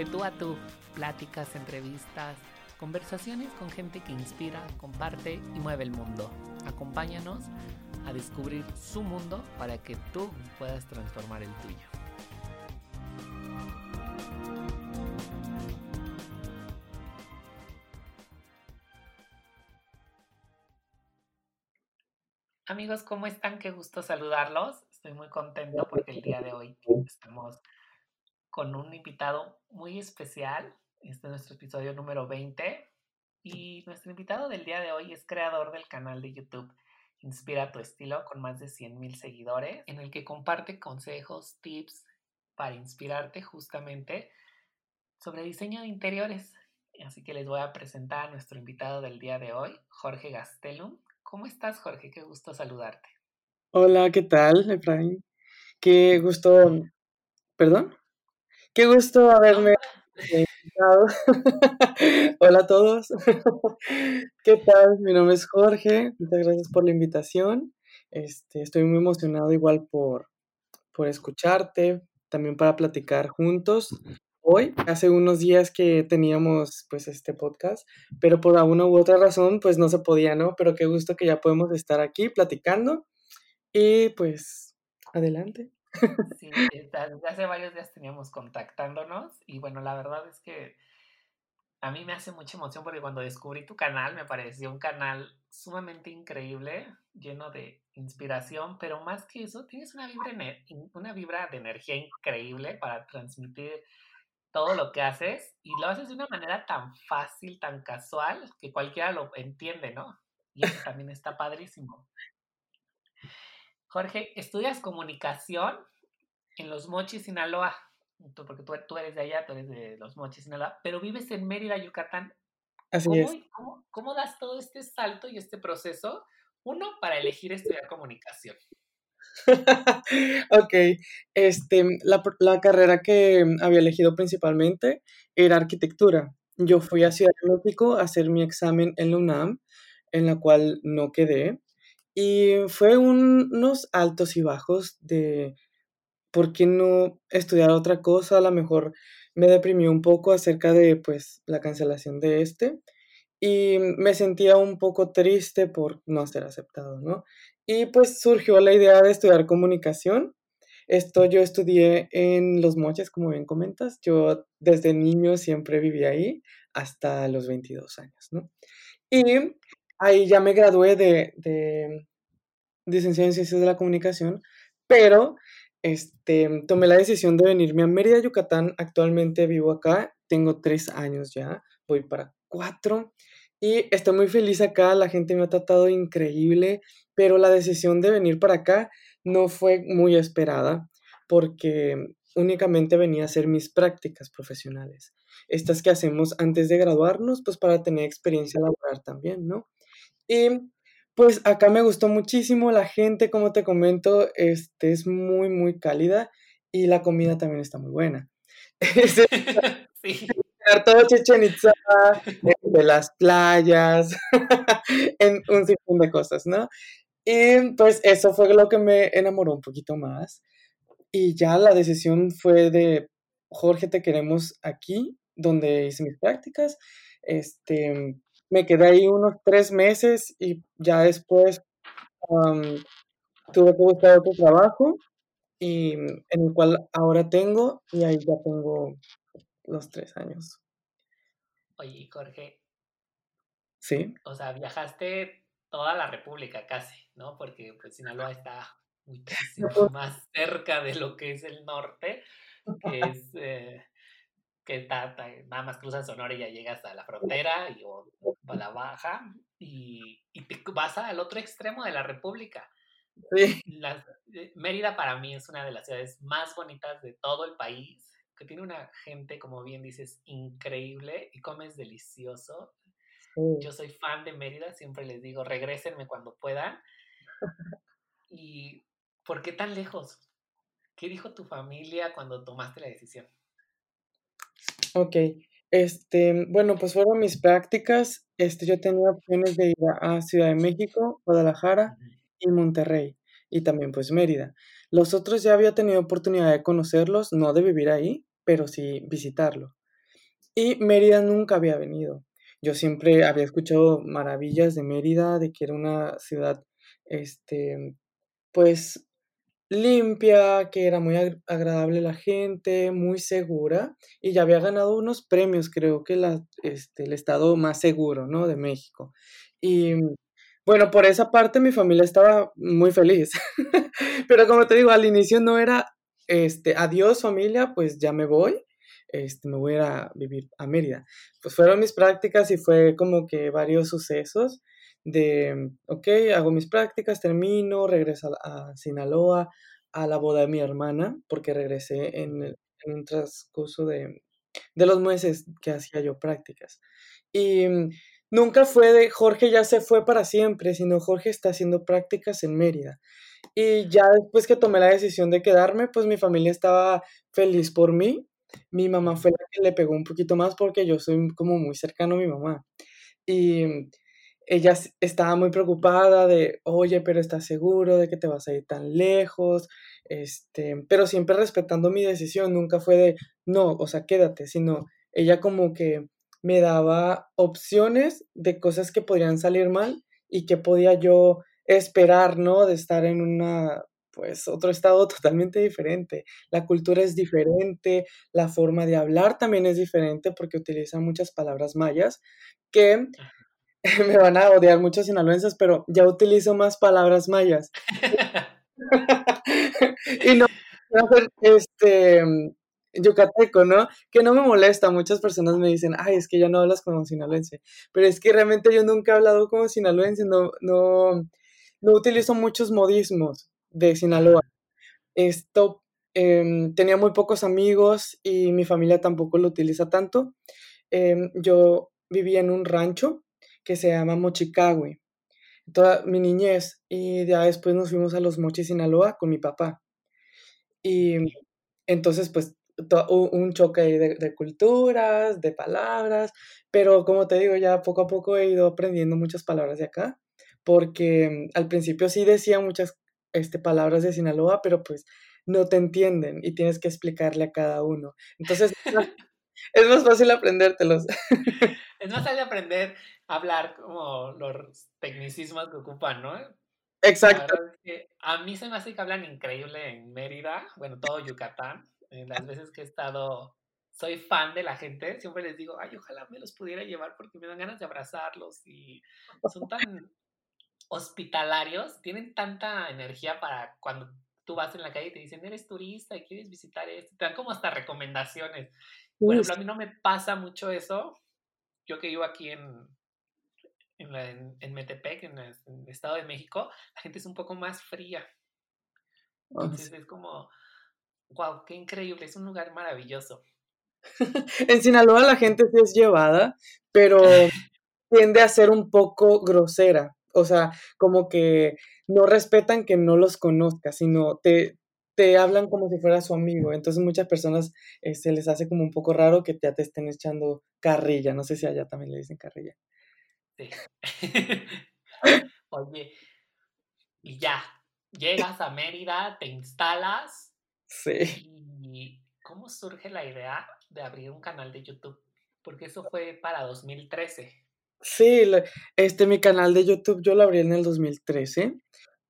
de tú a tú, pláticas, entrevistas, conversaciones con gente que inspira, comparte y mueve el mundo. Acompáñanos a descubrir su mundo para que tú puedas transformar el tuyo. Amigos, ¿cómo están? Qué gusto saludarlos. Estoy muy contento porque el día de hoy estamos con un invitado muy especial. Este es nuestro episodio número 20 y nuestro invitado del día de hoy es creador del canal de YouTube Inspira tu estilo con más de 100 mil seguidores, en el que comparte consejos, tips para inspirarte justamente sobre diseño de interiores. Así que les voy a presentar a nuestro invitado del día de hoy, Jorge Gastelum. ¿Cómo estás, Jorge? Qué gusto saludarte. Hola, ¿qué tal, Efraín? Qué gusto, perdón, qué gusto haberme invitado. Hola a todos. ¿Qué tal? Mi nombre es Jorge. Muchas gracias por la invitación. Este, estoy muy emocionado igual por, por escucharte, también para platicar juntos. Hoy, hace unos días que teníamos pues este podcast, pero por alguna u otra razón pues no se podía, ¿no? Pero qué gusto que ya podemos estar aquí platicando y pues adelante. Sí, desde hace varios días teníamos contactándonos y bueno, la verdad es que a mí me hace mucha emoción porque cuando descubrí tu canal me pareció un canal sumamente increíble, lleno de inspiración, pero más que eso, tienes una vibra, una vibra de energía increíble para transmitir todo lo que haces y lo haces de una manera tan fácil, tan casual, que cualquiera lo entiende, ¿no? Y eso también está padrísimo. Jorge, estudias comunicación en Los Mochis, Sinaloa porque tú, eres de allá, tú eres de Los Mochis, Sinaloa, pero vives en Mérida, Yucatán. Así es. Cómo, das todo este salto y este proceso? Uno, para elegir estudiar comunicación. ok, este, la, la, carrera que había elegido principalmente era arquitectura. Yo fui a Ciudad de México a hacer mi examen en la UNAM, en la cual no quedé. Y fue unos altos y bajos de ¿por qué no estudiar otra cosa? A lo mejor me deprimió un poco acerca de pues la cancelación de este y me sentía un poco triste por no ser aceptado, ¿no? Y pues surgió la idea de estudiar comunicación. Esto yo estudié en Los Moches, como bien comentas. Yo desde niño siempre viví ahí hasta los 22 años, ¿no? Y ahí ya me gradué de, de licenciado en Ciencias de la Comunicación, pero este, tomé la decisión de venirme a Mérida, Yucatán. Actualmente vivo acá, tengo tres años ya, voy para cuatro. Y estoy muy feliz acá, la gente me ha tratado increíble, pero la decisión de venir para acá no fue muy esperada porque únicamente venía a hacer mis prácticas profesionales. Estas que hacemos antes de graduarnos, pues para tener experiencia laboral también, ¿no? Y pues acá me gustó muchísimo, la gente, como te comento, este, es muy, muy cálida y la comida también está muy buena. sí. Todo Chichen Itza, de las playas, en un sinfín de cosas, ¿no? Y pues eso fue lo que me enamoró un poquito más. Y ya la decisión fue de, Jorge, te queremos aquí, donde hice mis prácticas. Este, me quedé ahí unos tres meses y ya después tuve que buscar otro trabajo y en el cual ahora tengo y ahí ya tengo los tres años. Oye, Jorge. Sí. O sea, viajaste toda la República casi, ¿no? Porque pues Sinaloa está muchísimo más cerca de lo que es el norte, que es eh, que nada más cruzas Sonora y ya llegas a la frontera y, o, a la baja y, y, te vas al otro extremo de la República. Sí. Eh, Mérida para mí es una de las ciudades más bonitas de todo el país, que tiene una gente, como bien dices, increíble y comes delicioso. Yo soy fan de Mérida, siempre les digo, regrésenme cuando puedan. ¿Y por qué tan lejos? ¿Qué dijo tu familia cuando tomaste la decisión? Ok, este, bueno, pues fueron mis prácticas. Este, yo tenía opciones de ir a Ciudad de México, Guadalajara y Monterrey, y también pues Mérida. Los otros ya había tenido oportunidad de conocerlos, no de vivir ahí, pero sí visitarlo. y Mérida nunca había venido. Yo siempre había escuchado maravillas de Mérida, de que era una ciudad, este, pues limpia, que era muy agradable la gente, muy segura, y ya había ganado unos premios, creo que este, el estado más seguro, ¿no? De México. Y bueno, por esa parte mi familia estaba muy feliz, pero como te digo, al inicio no era, este, adiós familia, pues ya me voy, este, me voy a vivir a Mérida. Pues fueron mis prácticas y fue como que varios sucesos de, ok, hago mis prácticas, termino, regreso a, Sinaloa, a la boda de mi hermana, porque regresé en, un transcurso de, de, los meses que hacía yo prácticas. Y mm, nunca fue de Jorge ya se fue para siempre, sino Jorge está haciendo prácticas en Mérida. Y ya después que tomé la decisión de quedarme, pues mi familia estaba feliz por mí. Mi mamá fue la que le pegó un poquito más porque yo soy como muy cercano a mi mamá. Y mm, ella estaba muy preocupada de, oye, pero ¿estás seguro de que te vas a ir tan lejos? Este, pero siempre respetando mi decisión, nunca fue de, no, o sea, quédate, sino ella como que me daba opciones de cosas que podrían salir mal y que podía yo esperar, ¿no? De estar en una, pues, otro estado totalmente diferente. La cultura es diferente, la forma de hablar también es diferente porque utilizan muchas palabras mayas que me van a odiar muchos sinaloenses, pero ya utilizo más palabras mayas. y no, este, yucateco, ¿no? Que no me molesta, muchas personas me dicen, ay, es que ya no hablas como sinaloense, pero es que realmente yo nunca he hablado como sinaloense, no, no, no utilizo muchos modismos de Sinaloa. Esto, em, tenía muy pocos amigos y mi familia tampoco lo utiliza tanto. Em, yo vivía en un rancho que se llama Mochicagüe. Toda mi niñez y ya después nos fuimos a los Mochis, Sinaloa con mi papá. Y entonces, pues, un choque de, de, culturas, de palabras, pero como te digo, ya poco a poco he ido aprendiendo muchas palabras de acá, porque al principio sí decía muchas este, palabras de Sinaloa, pero pues no te entienden y tienes que explicarle a cada uno. Entonces, es más fácil aprendértelos. Es más fácil aprender hablar como los tecnicismos que ocupan, ¿no? Exacto. a mí se me hace que hablan increíble en Mérida, bueno, todo Yucatán. En las veces que he estado, soy fan de la gente, siempre les digo, ay, ojalá me los pudiera llevar porque me dan ganas de abrazarlos y son tan hospitalarios, tienen tanta energía para cuando tú vas en la calle y te dicen, eres turista y quieres visitar esto, te dan como hasta recomendaciones. Por ejemplo, a mí no me pasa mucho eso. Yo que vivo aquí en, en, en, Metepec, en el, Estado de México, la gente es un poco más fría. Ah, Entonces es como, wow, qué increíble, es un lugar maravilloso. en Sinaloa la gente sí es llevada, pero tiende a ser un poco grosera. O sea, como que no respetan que no los conozcas, sino te, te hablan como si fuera su amigo. Entonces muchas personas eh, se les hace como un poco raro que te, te estén echando carrilla. No sé si allá también le dicen carrilla. Oye, y ya, llegas a Mérida, te instalas. Sí. ¿Y cómo surge la idea de abrir un canal de YouTube? Porque eso fue para 2013. Sí, este, mi canal de YouTube yo lo abrí en el 2013.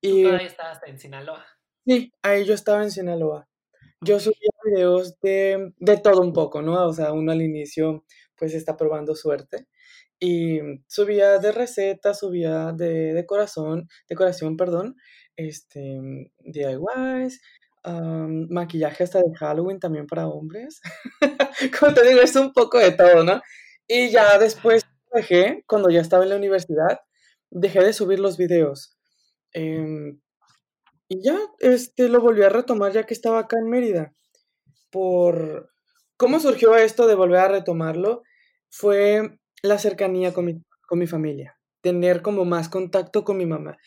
Y, ¿Tú todavía estabas en Sinaloa? Sí, ahí yo estaba en Sinaloa. Yo subía videos de, de todo un poco, ¿no? O sea, uno al inicio pues está probando suerte y subía de recetas, subía de decoración, decoración, perdón, este, DIYs, maquillaje hasta de Halloween también para hombres. Como te digo, es un poco de todo, ¿no? Y ya después dejé, cuando ya estaba en la universidad, dejé de subir los videos. Em, y ya, este, lo volví a retomar ya que estaba acá en Mérida. Por... ¿Cómo surgió esto de volver a retomarlo? Fue la cercanía con mi, con mi familia, tener como más contacto con mi mamá.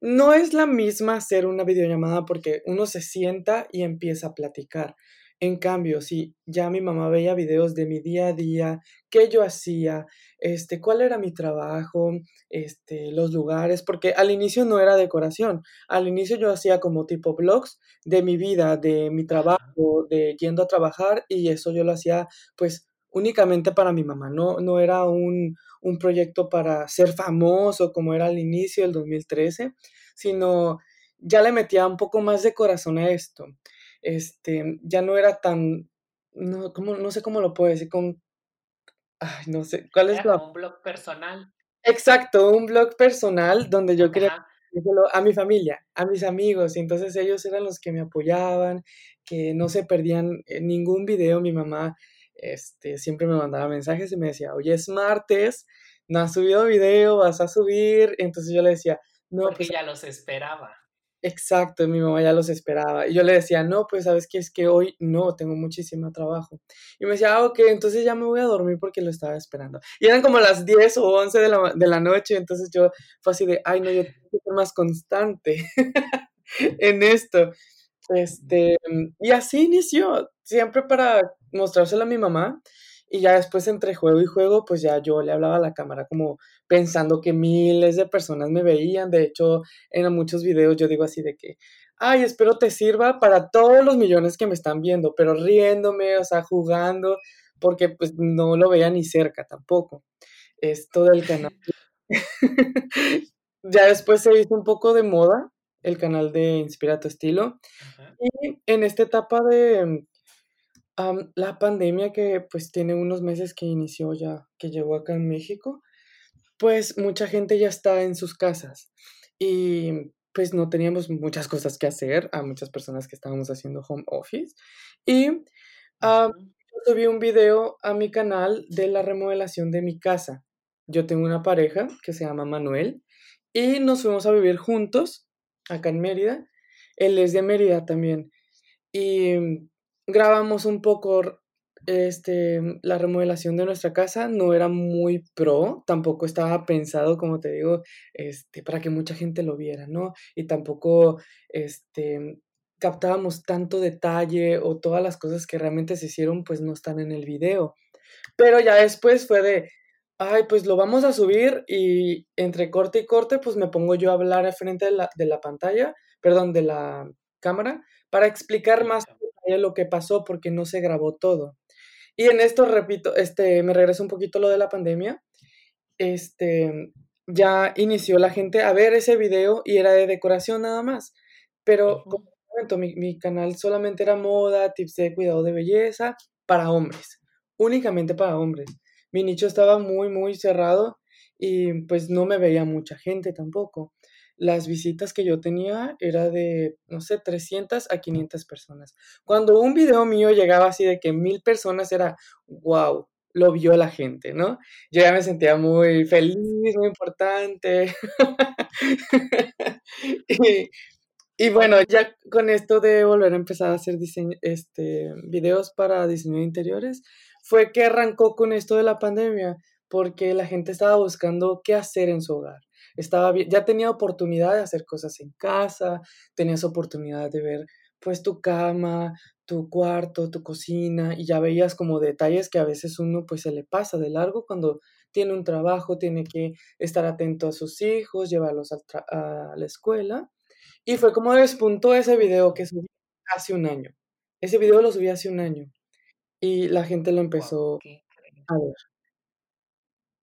No es la misma hacer una videollamada porque uno se sienta y empieza a platicar. En cambio, si ya mi mamá veía videos de mi día a día, qué yo hacía, este, cuál era mi trabajo, este, los lugares, porque al inicio no era decoración, al inicio yo hacía como tipo blogs de mi vida, de mi trabajo, de yendo a trabajar y eso yo lo hacía pues únicamente para mi mamá, no, no era un, un proyecto para ser famoso como era al inicio del 2013, sino ya le metía un poco más de corazón a esto. Este, ya no era tan, no, como, no sé cómo lo puedo decir, con, ay, no sé, ¿cuál es la... un blog personal. Exacto, un blog personal donde yo quería a mi familia, a mis amigos, y entonces ellos eran los que me apoyaban, que no se perdían eh, ningún video, mi mamá este, siempre me mandaba mensajes y me decía, oye, es martes, no has subido video, vas a subir, entonces yo le decía, no, Porque pues ya los esperaba. Exacto, mi mamá ya los esperaba. Y yo le decía, no, pues sabes que es que hoy no, tengo muchísimo trabajo. Y me decía, ah, ok, entonces ya me voy a dormir porque lo estaba esperando. Y eran como las 10 o 11 de la, de la noche, entonces yo fue así de, ay, no, yo tengo que ser más constante en esto. Este, y así inició, siempre para mostrárselo a mi mamá. Y ya después entre juego y juego, pues ya yo le hablaba a la cámara como pensando que miles de personas me veían. De hecho, en muchos videos yo digo así de que, ay, espero te sirva para todos los millones que me están viendo, pero riéndome, o sea, jugando, porque pues no lo veía ni cerca tampoco. Esto del canal. ya después se hizo un poco de moda el canal de Inspira tu estilo. Y en esta etapa de la pandemia que pues tiene unos meses que inició ya, que llegó acá en México, pues mucha gente ya está en sus casas y pues no teníamos muchas cosas que hacer a muchas personas que estábamos haciendo home office y yo subí un video a mi canal de la remodelación de mi casa. Yo tengo una pareja que se llama Manuel y nos fuimos a vivir juntos acá en Mérida. Él es de Mérida también. Y grabamos un poco este, la remodelación de nuestra casa no era muy pro, tampoco estaba pensado, como te digo, este, para que mucha gente lo viera, ¿no? Y tampoco este, captábamos tanto detalle o todas las cosas que realmente se hicieron, pues no están en el video. Pero ya después fue de, ay, pues lo vamos a subir y entre corte y corte, pues me pongo yo a hablar al frente de la, de la pantalla, perdón, de la cámara, para explicar más lo que pasó porque no se grabó todo. Y en esto, repito, este, me regreso un poquito lo de la pandemia. Este, ya inició la gente a ver ese video y era de decoración nada más. Pero, como momento, mi, mi canal solamente era moda, tips de cuidado de belleza para hombres, únicamente para hombres. Mi nicho estaba muy, muy cerrado y pues no me veía mucha gente tampoco las visitas que yo tenía era de, no sé, 300 a 500 personas. Cuando un video mío llegaba así de que mil personas era, wow, lo vio la gente, ¿no? Yo ya me sentía muy feliz, muy importante. y, bueno, ya con esto de volver a empezar a hacer diseño, este, videos para diseño de interiores, fue que arrancó con esto de la pandemia, porque la gente estaba buscando qué hacer en su hogar estaba ya tenía oportunidad de hacer cosas en casa, tenías oportunidad de ver pues tu cama, tu cuarto, tu cocina y ya veías como detalles que a veces uno pues se le pasa de largo cuando tiene un trabajo, tiene que estar atento a sus hijos, llevarlos a, la escuela. Y fue como despuntó ese video que subí hace un año. Ese video lo subí hace un año y la gente lo empezó a ver.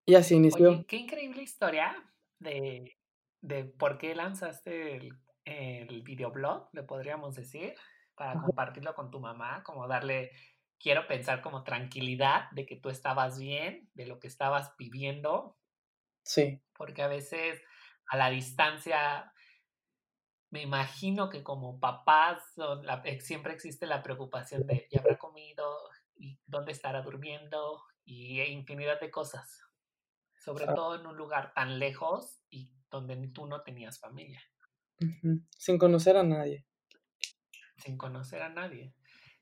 Y así inició. qué increíble historia de, de por qué lanzaste el, el videoblog, le podríamos decir, para compartirlo con tu mamá, como darle, quiero pensar como tranquilidad de que tú estabas bien, de lo que estabas viviendo. Sí. Porque a veces a la distancia, me imagino que como papás siempre existe la preocupación de, ¿ya habrá comido? ¿Y dónde estará durmiendo? Y infinidad de cosas sobre ah. todo en un lugar tan lejos y donde tú no tenías familia. Sin conocer a nadie. Sin conocer a nadie.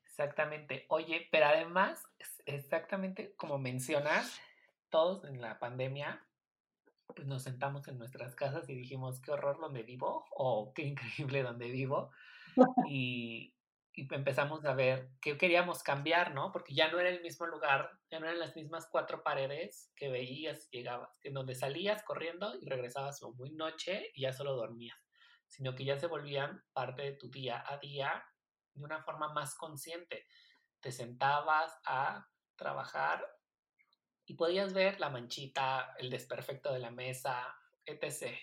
Exactamente. Oye, pero además, exactamente como mencionas, todos en la pandemia, pues nos sentamos en nuestras casas y dijimos, qué horror donde vivo, o qué increíble donde vivo. y, y empezamos a ver qué queríamos cambiar, ¿no? Porque ya no era el mismo lugar, ya no eran las mismas cuatro paredes que veías, llegabas, en donde salías corriendo y regresabas o muy noche y ya solo dormías, sino que ya se volvían parte de tu día a día de una forma más consciente. Te sentabas a trabajar y podías ver la manchita, el desperfecto de la mesa, etc.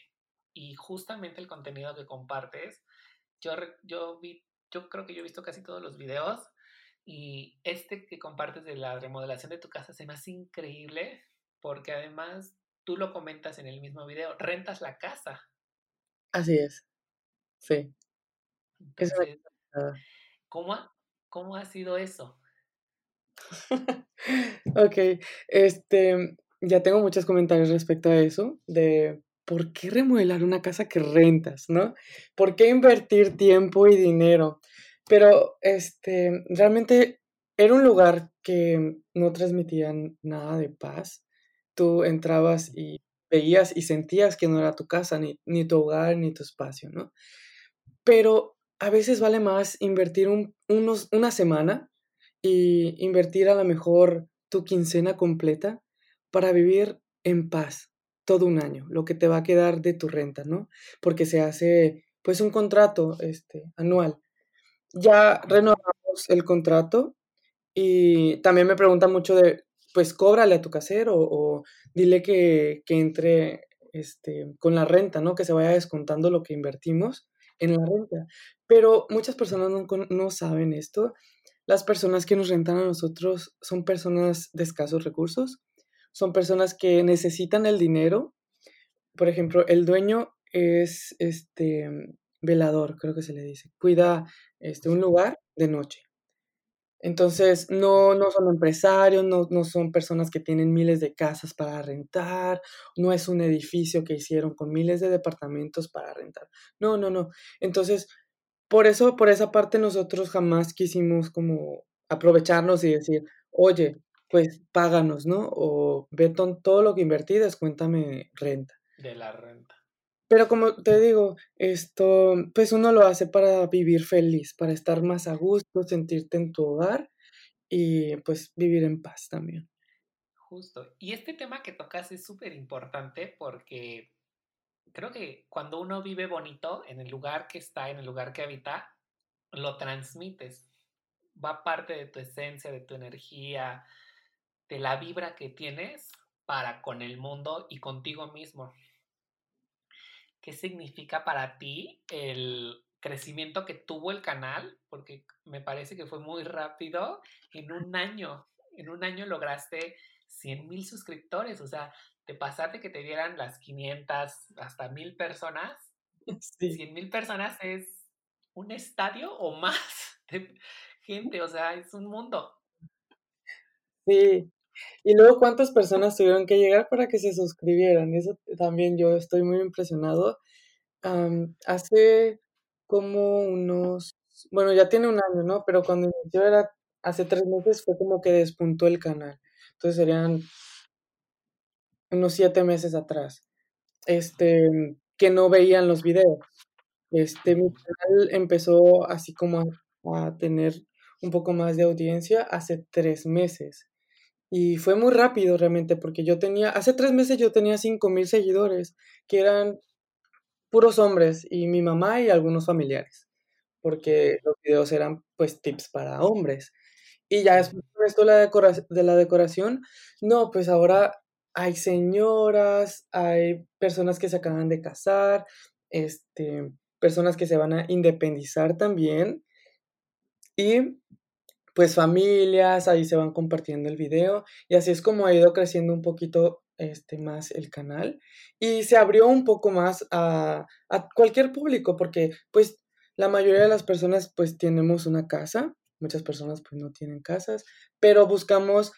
Y justamente el contenido que compartes, yo, yo, vi, yo creo que yo he visto casi todos los videos y este que compartes de la remodelación de tu casa se me hace increíble porque además tú lo comentas en el mismo video, rentas la casa. Así es. Sí. ¿cómo, ha, ¿Cómo ha sido eso? ok, este, ya tengo muchos comentarios respecto a eso, de por qué remodelar una casa que rentas, ¿no? ¿Por qué invertir tiempo y dinero? Pero, este, realmente era un lugar que no transmitía nada de paz. Tú entrabas y veías y sentías que no era tu casa, ni, ni tu hogar, ni tu espacio, ¿no? Pero a veces vale más invertir un, unos, una semana y invertir a lo mejor tu quincena completa para vivir en paz todo un año, lo que te va a quedar de tu renta, ¿no? Porque se hace pues un contrato este, anual. Ya renovamos el contrato y también me preguntan mucho de, pues cóbrale a tu casero o, dile que, que, entre este, con la renta, ¿no? Que se vaya descontando lo que invertimos en la renta. Pero muchas personas no, no saben esto las personas que nos rentan a nosotros son personas de escasos recursos, son personas que necesitan el dinero. Por ejemplo, el dueño es este velador, creo que se le dice, cuida este, un lugar de noche. Entonces, no, no son empresarios, no, no son personas que tienen miles de casas para rentar, no es un edificio que hicieron con miles de departamentos para rentar. No, no, no. Entonces, por eso, por esa parte nosotros jamás quisimos como aprovecharnos y decir, oye, pues páganos, ¿no? O ve todo lo que invertí, descuéntame renta. De la renta. Pero como te digo, esto, pues uno lo hace para vivir feliz, para estar más a gusto, sentirte en tu hogar y pues vivir en paz también. Justo. Y este tema que tocas es súper importante porque creo que cuando uno vive bonito en el lugar que está, en el lugar que habita, lo transmites. Va parte de tu esencia, de tu energía, de la vibra que tienes para con el mundo y contigo mismo. ¿Qué significa para ti el crecimiento que tuvo el canal? Porque me parece que fue muy rápido. En un año, en un año lograste 100 mil suscriptores. O sea, te pasaste que te dieran las 500 hasta 1000 personas. Sí. 100 mil personas es un estadio o más de gente, o sea, es un mundo. Sí. Y luego, ¿cuántas personas tuvieron que llegar para que se suscribieran? Eso también yo estoy muy impresionado. hace como unos, bueno, ya tiene un año, ¿no? Pero cuando inició era, hace tres meses fue como que despuntó el canal. Entonces serían unos siete meses atrás, este, que no veían los videos. Este, mi canal empezó así como a, tener un poco más de audiencia hace tres meses. Y fue muy rápido realmente, porque yo tenía, hace tres meses yo tenía cinco mil seguidores, que eran puros hombres, y mi mamá y algunos familiares, porque los videos eran pues tips para hombres. Y ya después de esto la de la decoración, no, pues ahora hay señoras, hay personas que se acaban de casar, este, personas que se van a independizar también. Y pues familias, ahí se van compartiendo el video. Y así es como ha ido creciendo un poquito este, más el canal. Y se abrió un poco más a, a cualquier público, porque pues la mayoría de las personas pues tenemos una casa. Muchas personas pues no tienen casas, pero buscamos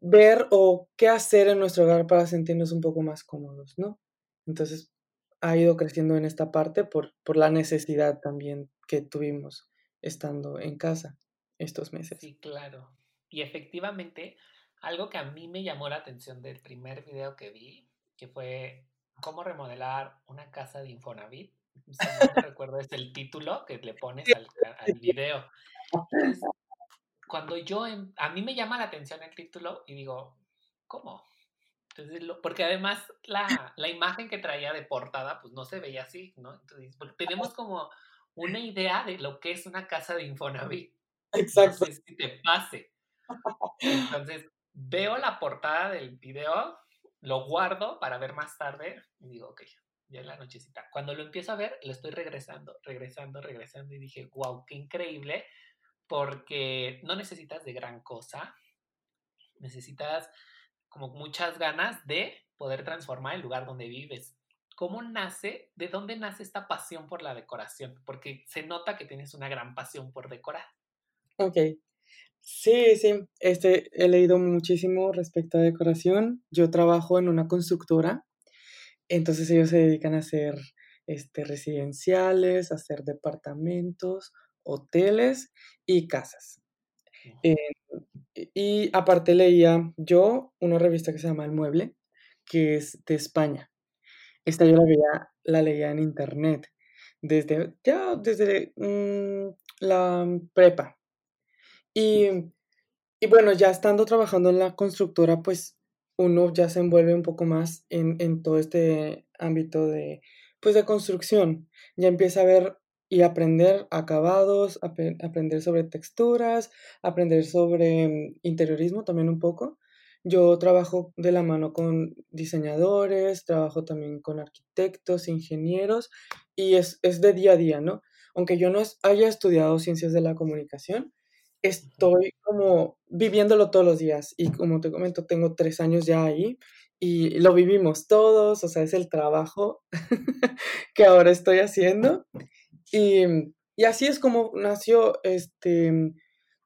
ver o qué hacer en nuestro hogar para sentirnos un poco más cómodos, ¿no? Entonces ha ido creciendo en esta parte por, por la necesidad también que tuvimos estando en casa estos meses. Sí, claro. Y efectivamente, algo que a mí me llamó la atención del primer video que vi, que fue cómo remodelar una casa de Infonavit. Si no recuerdo, es el título que le pones al, video cuando yo, a mí me llama la atención el título y digo, ¿cómo? Entonces, porque además la, la, imagen que traía de portada, pues no se veía así, ¿no? Entonces, tenemos como una idea de lo que es una casa de Infonavit. Exacto. No sé si te pase. Entonces, veo la portada del video, lo guardo para ver más tarde y digo, ok, ya en la nochecita. Cuando lo empiezo a ver, lo estoy regresando, regresando, regresando y dije, wow, qué increíble, porque no necesitas de gran cosa, necesitas como muchas ganas de poder transformar el lugar donde vives. ¿Cómo nace, de dónde nace esta pasión por la decoración? Porque se nota que tienes una gran pasión por decorar. Ok. Sí, sí, este, he leído muchísimo respecto a decoración. Yo trabajo en una constructora, entonces ellos se dedican a hacer este, residenciales, a hacer departamentos, hoteles y casas. Eh, y aparte leía yo una revista que se llama El Mueble, que es de España. Esta yo la, veía, la leía en internet desde, ya desde mm, la prepa. Y, y bueno, ya estando trabajando en la constructora, pues uno ya se envuelve un poco más en, en todo este ámbito de, pues de construcción. Ya empieza a ver y aprender acabados, aprender sobre texturas, aprender sobre mm, interiorismo también un poco. Yo trabajo de la mano con diseñadores, trabajo también con arquitectos, ingenieros y es, es de día a día, ¿no? Aunque yo no haya estudiado ciencias de la comunicación, estoy como viviéndolo todos los días y como te comento, tengo tres años ya ahí y lo vivimos todos, o sea, es el trabajo que ahora estoy haciendo y, y así es como nació, este,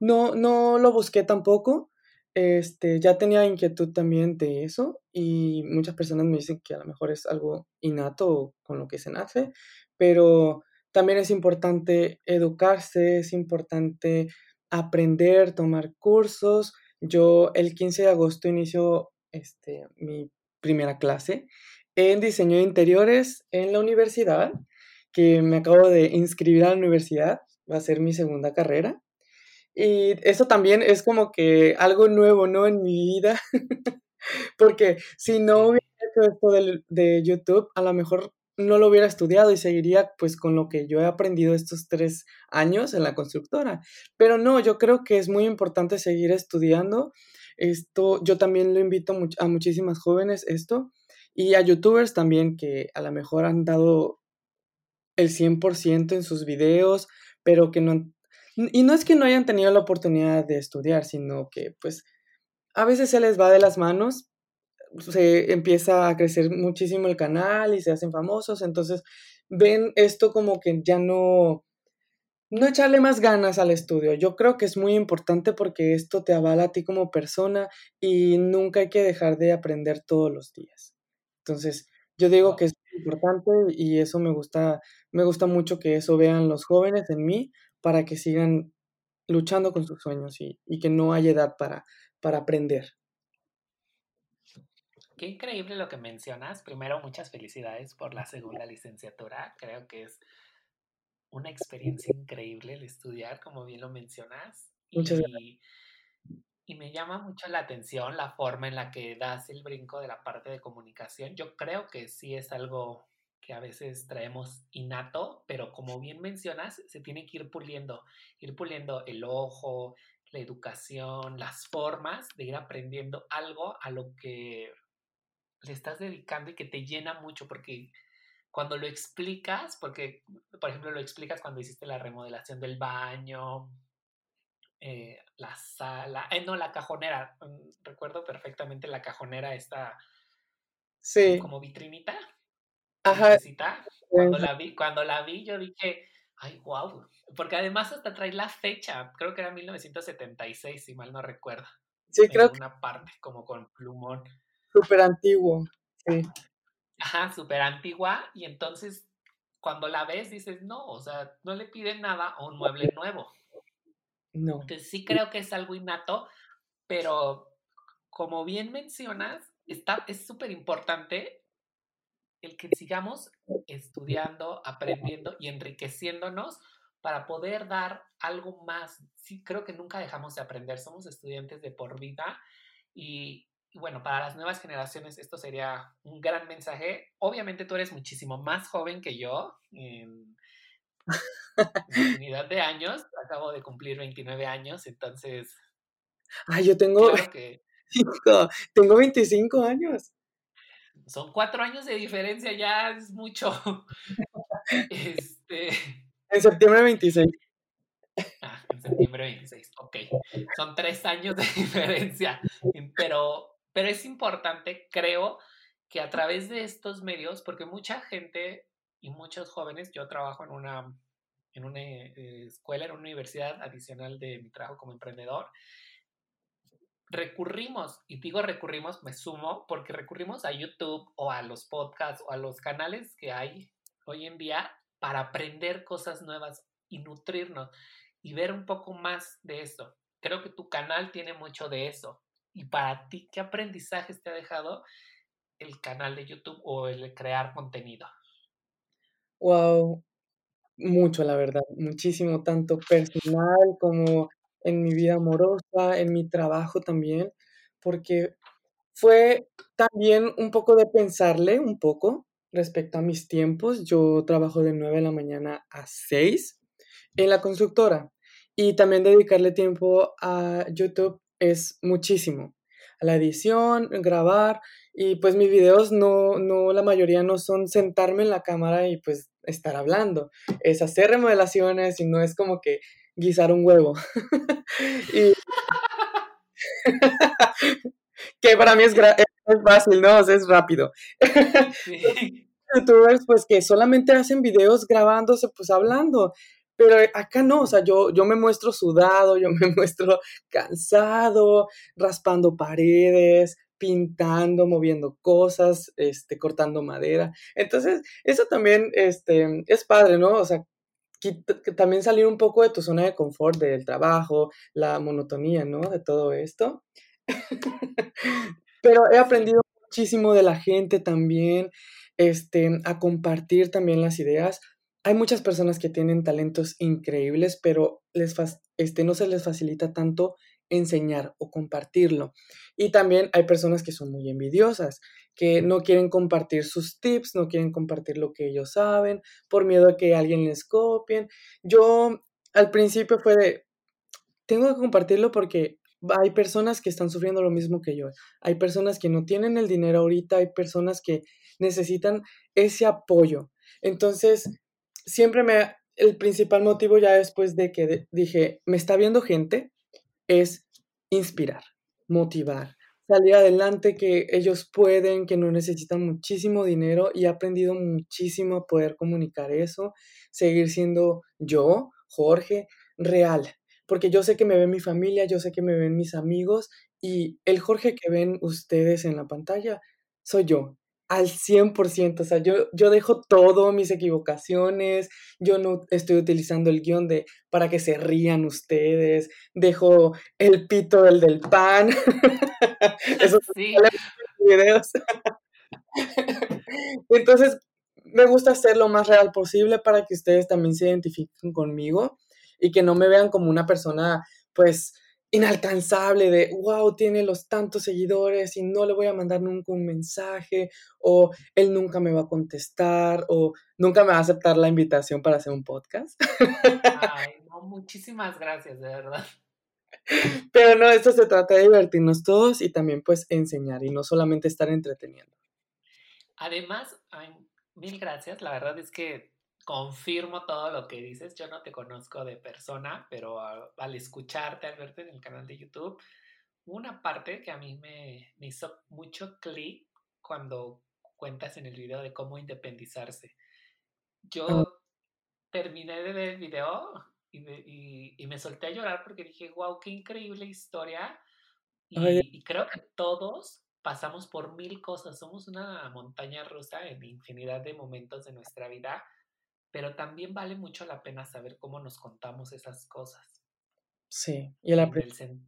no, no lo busqué tampoco, este, ya tenía inquietud también de eso y muchas personas me dicen que a lo mejor es algo innato con lo que se nace, pero también es importante educarse, es importante aprender, tomar cursos. Yo el 15 de agosto inicio este, mi primera clase en diseño de interiores en la universidad, que me acabo de inscribir a la universidad, va a ser mi segunda carrera. Y eso también es como que algo nuevo, ¿no? En mi vida. Porque si no hubiera hecho esto de, de, YouTube, a lo mejor no lo hubiera estudiado y seguiría pues con lo que yo he aprendido estos tres años en la constructora. Pero no, yo creo que es muy importante seguir estudiando. Esto, yo también lo invito a muchísimas jóvenes esto y a youtubers también que a lo mejor han dado el 100% en sus videos, pero que no, y no es que no hayan tenido la oportunidad de estudiar, sino que pues a veces se les va de las manos, se empieza a crecer muchísimo el canal y se hacen famosos, entonces ven esto como que ya no, no echarle más ganas al estudio. Yo creo que es muy importante porque esto te avala a ti como persona y nunca hay que dejar de aprender todos los días. Entonces, yo digo que es importante y eso me gusta, me gusta mucho que eso vean los jóvenes en mí para que sigan luchando con sus sueños y, y que no haya edad para, para aprender. Qué increíble lo que mencionas. Primero, muchas felicidades por la segunda licenciatura. Creo que es una experiencia increíble el estudiar, como bien lo mencionas. Muchas y, y me llama mucho la atención la forma en la que das el brinco de la parte de comunicación. Yo creo que sí es algo que a veces traemos innato, pero como bien mencionas, se tiene que ir puliendo, ir puliendo el ojo, la educación, las formas de ir aprendiendo algo a lo que le estás dedicando y que te llena mucho, porque cuando lo explicas, porque, por ejemplo, lo explicas cuando hiciste la remodelación del baño, eh, la sala, eh, no, la cajonera, mm, recuerdo perfectamente la cajonera esta sí. como vitrinita. Ajá. Cuando la vi, cuando la vi, yo dije, ay, wow, porque además hasta trae la fecha, creo que era 1976, si mal no recuerdo. Sí, creo que... Una parte como con plumón. Súper antiguo, sí. Ajá, súper antigua, y entonces cuando la ves dices, no, o sea, no le piden nada a un mueble nuevo. No. Entonces sí creo que es algo innato, pero como bien mencionas, está, es súper importante el que sigamos estudiando, aprendiendo y enriqueciéndonos para poder dar algo más. Sí, creo que nunca dejamos de aprender, somos estudiantes de por vida y, bueno, para las nuevas generaciones esto sería un gran mensaje. Obviamente tú eres muchísimo más joven que yo en, unidad de años, acabo de cumplir 29 años, entonces... Ah, yo tengo... Claro que, tengo 25 años. Son cuatro años de diferencia, ya es mucho. este... En septiembre 26. Ah, en septiembre 26, ok. Son tres años de diferencia, pero, pero es importante, creo, que a través de estos medios, porque mucha gente y muchos jóvenes, yo trabajo en una, en una eh, escuela, en una universidad adicional de mi trabajo como emprendedor, recurrimos, y digo recurrimos, me sumo, porque recurrimos a YouTube o a los podcasts o a los canales que hay hoy en día para aprender cosas nuevas y nutrirnos y ver un poco más de eso. Creo que tu canal tiene mucho de eso. Y para ti, ¿qué aprendizajes te ha dejado el canal de YouTube o el crear contenido? Wow, mucho, la verdad, muchísimo, tanto personal como en mi vida amorosa, en mi trabajo también, porque fue también un poco de pensarle un poco respecto a mis tiempos. Yo trabajo de 9 de la mañana a 6 en la constructora y también dedicarle tiempo a YouTube es muchísimo. La edición, grabar y pues mis videos no, no, la mayoría no son sentarme en la cámara y pues estar hablando. Es hacer remodelaciones y no es como que guisar un huevo. y... que para mí es, es, fácil, ¿no? es rápido. Youtubers, pues que solamente hacen videos grabándose, pues hablando. Pero acá no, o sea, yo, yo me muestro sudado, yo me muestro cansado, raspando paredes, pintando, moviendo cosas, este, cortando madera. Entonces, eso también este, es padre, ¿no? O sea, también salir un poco de tu zona de confort, del trabajo, la monotonía, ¿no? De todo esto. Pero he aprendido muchísimo de la gente también, este, a compartir también las ideas hay muchas personas que tienen talentos increíbles, pero este, no se les facilita tanto enseñar o compartirlo. Y también hay personas que son muy envidiosas, que no quieren compartir sus tips, no quieren compartir lo que ellos saben, por miedo a que alguien les copien. Yo al principio fue de, tengo que compartirlo porque hay personas que están sufriendo lo mismo que yo. Hay personas que no tienen el dinero ahorita, hay personas que necesitan ese apoyo. Entonces, siempre me, el principal motivo ya después de que dije, me está viendo gente, es inspirar, motivar, salir adelante, que ellos pueden, que no necesitan muchísimo dinero y he aprendido muchísimo a poder comunicar eso, seguir siendo yo, Jorge, real, porque yo sé que me ve mi familia, yo sé que me ven mis amigos y el Jorge que ven ustedes en la pantalla soy yo, al 100%, o sea, yo, yo dejo todo, mis equivocaciones, yo no estoy utilizando el guion de para que se rían ustedes, dejo el pito del del pan, esos sí. videos. Entonces, me gusta hacer lo más real posible para que ustedes también se identifiquen conmigo y que no me vean como una persona, pues, inalcanzable de, wow, tiene los tantos seguidores y no le voy a mandar nunca un mensaje o él nunca me va a contestar o nunca me va a aceptar la invitación para hacer un podcast. Ay, no, muchísimas gracias, de verdad. Pero no, esto se trata de divertirnos todos y también pues enseñar y no solamente estar entreteniendo. Además, mil gracias, la verdad es que confirmo todo lo que dices. Yo no te conozco de persona, pero al escucharte, al verte en el canal de YouTube, una parte que a mí me, hizo mucho clic cuando cuentas en el video de cómo independizarse. Yo ah. terminé de ver el video y, y, me solté a llorar porque dije, wow, qué increíble historia. Y, y creo que todos pasamos por mil cosas. Somos una montaña rusa en infinidad de momentos de nuestra vida pero también vale mucho la pena saber cómo nos contamos esas cosas. Sí, y el,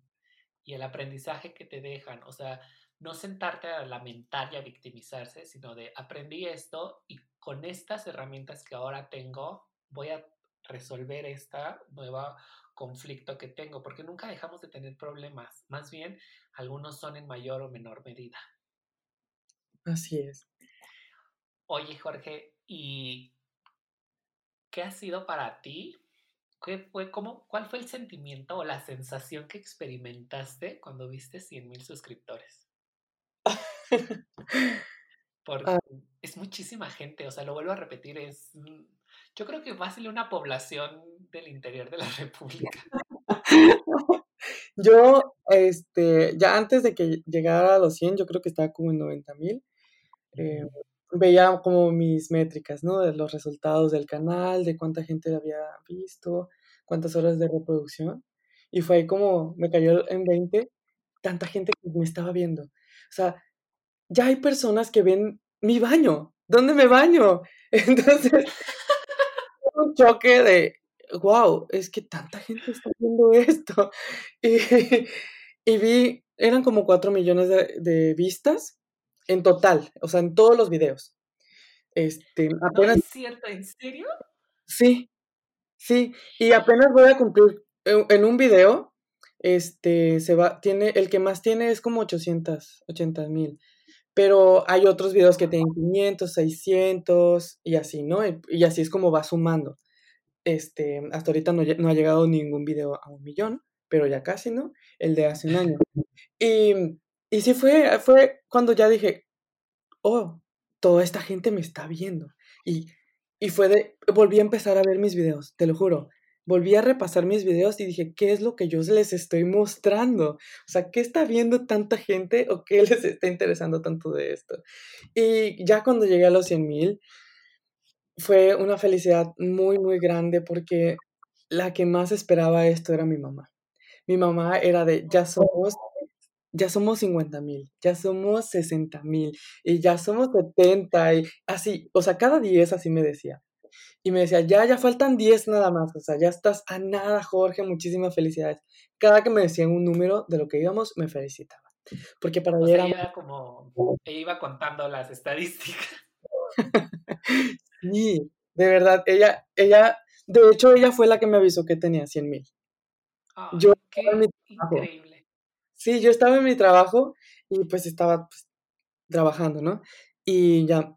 y el aprendizaje que te dejan, o sea, no sentarte a lamentar y a victimizarse, sino de aprendí esto y con estas herramientas que ahora tengo voy a resolver esta nueva conflicto que tengo, porque nunca dejamos de tener problemas, más bien algunos son en mayor o menor medida. Así es. Oye, Jorge, ¿y ¿qué ha sido para ti ¿qué fue, cómo, ¿cuál fue el sentimiento o la sensación que experimentaste cuando viste 100 mil suscriptores? Porque Ah. es muchísima gente, o sea, lo vuelvo a repetir, es, mm, yo creo que va a ser una población del interior de la república. Yo, este, ya antes de que llegara a los 100, yo creo que estaba como en 90,000, eh, Ujú. Veía como mis métricas, ¿no? De los resultados del canal, de cuánta gente lo había visto, cuántas horas de reproducción, y fue ahí como me cayó en 20 tanta gente que me estaba viendo. O sea, ya hay personas que ven mi baño, ¿dónde me baño? Entonces un choque de, guau, es que tanta gente está viendo esto. Y y vi, eran como 4 millones de de vistas en total, o sea, en todos los videos. Este, No apenas es cierto, ¿en serio? Sí, sí, y apenas voy a cumplir en en un video, este, se va tiene el que más tiene es como 880,000, pero hay otros videos que tienen 500, 600 y así, ¿no? Y así es como va sumando. Este, hasta ahorita no no ha llegado ningún video a 1,000,000, pero ya casi, ¿no? El de hace un año. Y y sí fue fue cuando ya dije: "Oh, toda esta gente me está viendo". Y y fue de volví a empezar a ver mis videos, te lo juro. Volví a repasar mis videos y dije: "¿Qué es lo que yo les estoy mostrando? O sea, ¿qué está viendo tanta gente o qué les está interesando tanto de esto?". Y ya cuando llegué a los 100,000 fue una felicidad muy, muy grande, porque la que más esperaba esto era mi mamá. Mi mamá era de: "Ya somos ya somos 50,000, ya somos 60,000 y ya somos 70", y así, o sea, cada 10 así me decía. Y me decía: "Ya, ya faltan 10 nada más, o sea, ya estás a nada, Jorge, muchísimas felicidades". Cada que me decían un número de lo que íbamos, me felicitaba, porque para O ella sea, era ella era como ella iba contando las estadísticas. Sí, de verdad, ella ella, de hecho, ella fue la que me avisó que tenía 100,000. Yo Ay, estaba en mi qué trabajo. increíble. Sí, yo estaba en mi trabajo y, pues, estaba, pues, trabajando, ¿no? Y ya,